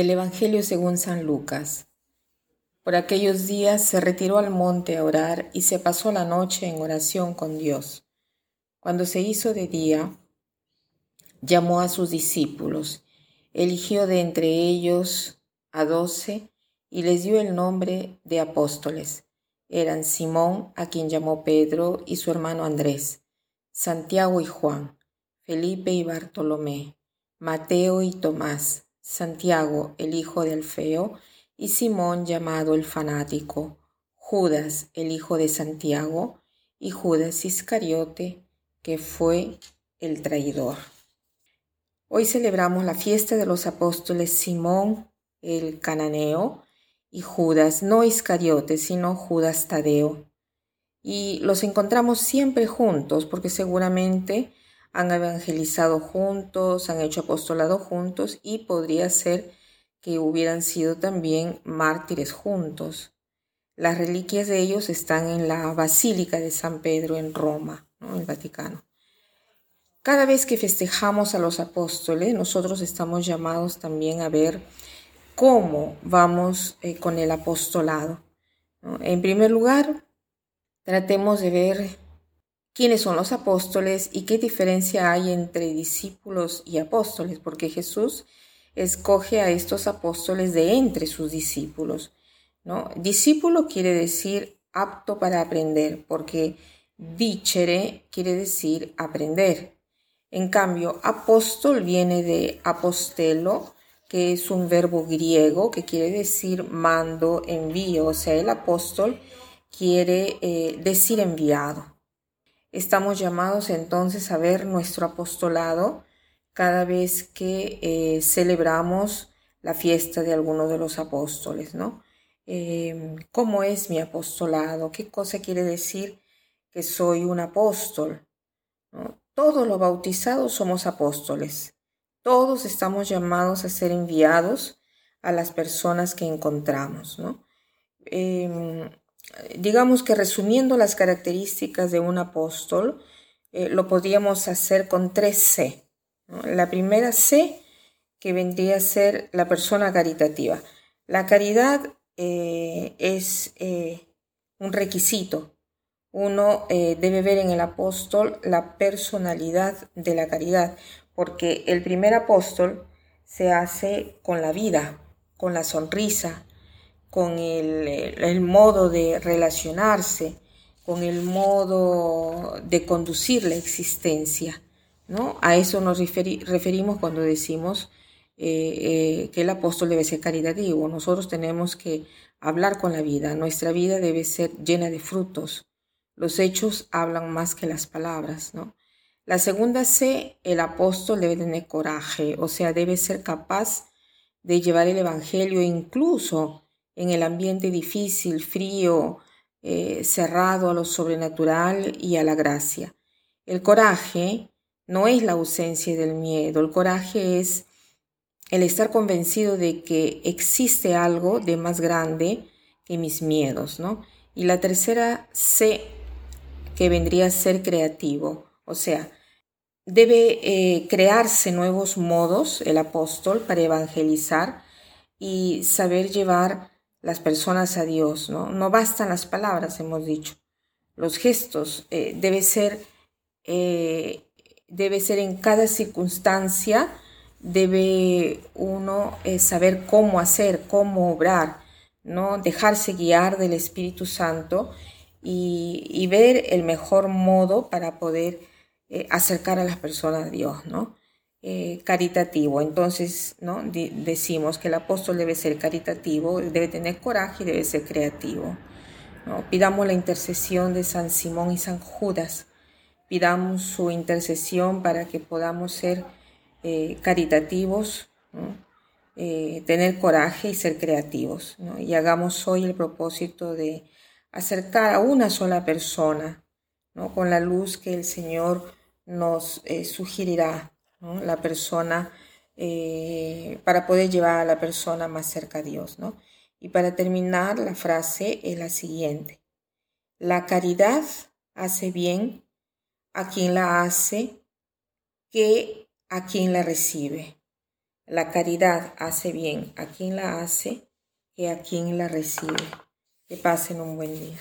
Del Evangelio según San Lucas. Por aquellos días se retiró al monte a orar y se pasó la noche en oración con Dios. Cuando se hizo de día, llamó a sus discípulos, eligió de entre ellos a doce y les dio el nombre de apóstoles. Eran Simón, a quien llamó Pedro, y su hermano Andrés, Santiago y Juan, Felipe y Bartolomé, Mateo y Tomás, Santiago, el hijo de Alfeo, y Simón llamado el fanático, Judas, el hijo de Santiago, y Judas Iscariote, que fue el traidor. Hoy celebramos la fiesta de los apóstoles Simón el cananeo y Judas, no Iscariote, sino Judas Tadeo. Y los encontramos siempre juntos porque seguramente han evangelizado juntos, han hecho apostolado juntos y podría ser que hubieran sido también mártires juntos. Las reliquias de ellos están en la Basílica de San Pedro en Roma, en el Vaticano. Cada vez que festejamos a los apóstoles, nosotros estamos llamados también a ver cómo vamos eh, con el apostolado. En primer lugar, tratemos de ver quiénes son los apóstoles y qué diferencia hay entre discípulos y apóstoles, porque Jesús escoge a estos apóstoles de entre sus discípulos. ¿no? Discípulo quiere decir apto para aprender, porque dicere quiere decir aprender. En cambio, apóstol viene de apostelo, que es un verbo griego que quiere decir mando, envío, o sea, el apóstol quiere eh, decir enviado. Estamos llamados entonces a ver nuestro apostolado cada vez que eh, celebramos la fiesta de alguno de los apóstoles, ¿no? Em, ¿Cómo es mi apostolado? ¿Qué cosa quiere decir que soy un apóstol? Todos los bautizados somos apóstoles. Todos estamos llamados a ser enviados a las personas que encontramos, ¿no? Em, digamos que resumiendo las características de un apóstol, eh, lo podríamos hacer con tres C. La primera C, que vendría a ser la persona caritativa. La caridad eh, es eh, un requisito. Uno debe ver en el apóstol la personalidad de la caridad, porque el primer apóstol se hace con la vida, con la sonrisa, con el, modo de relacionarse, con el modo de conducir la existencia. ¿no? A eso nos referimos cuando decimos eh, eh, que el apóstol debe ser caritativo. Nosotros tenemos que hablar con la vida. Nuestra vida debe ser llena de frutos. Los hechos hablan más que las palabras. ¿no? La segunda C, el apóstol debe tener coraje, o sea, debe ser capaz de llevar el Evangelio incluso en el ambiente difícil, frío, eh, cerrado a lo sobrenatural y a la gracia. El coraje no es la ausencia del miedo, el coraje es el estar convencido de que existe algo de más grande que mis miedos, ¿no? Y la tercera C, que vendría a ser creativo, o sea, debe eh, crearse nuevos modos el apóstol para evangelizar y saber llevar las personas a Dios, ¿no? No bastan las palabras, hemos dicho. Los gestos eh, debe ser, eh, debe ser en cada circunstancia, debe uno eh, saber cómo hacer, cómo obrar, ¿no? Dejarse guiar del Espíritu Santo y, y ver el mejor modo para poder acercar a las personas a Dios, ¿no? Eh, caritativo. Entonces, ¿no? decimos que el apóstol debe ser caritativo, debe tener coraje y debe ser creativo. Pidamos la intercesión de San Simón y San Judas. Pidamos su intercesión para que podamos ser eh, caritativos, eh, tener coraje y ser creativos. Y hagamos hoy el propósito de acercar a una sola persona ¿no? con la luz que el Señor nos sugerirá la persona, eh, para poder llevar a la persona más cerca a Dios. ¿no? Y para terminar, la frase es la siguiente. La caridad hace bien a quien la hace que a quien la recibe. La caridad hace bien a quien la hace que a quien la recibe. Que pasen un buen día.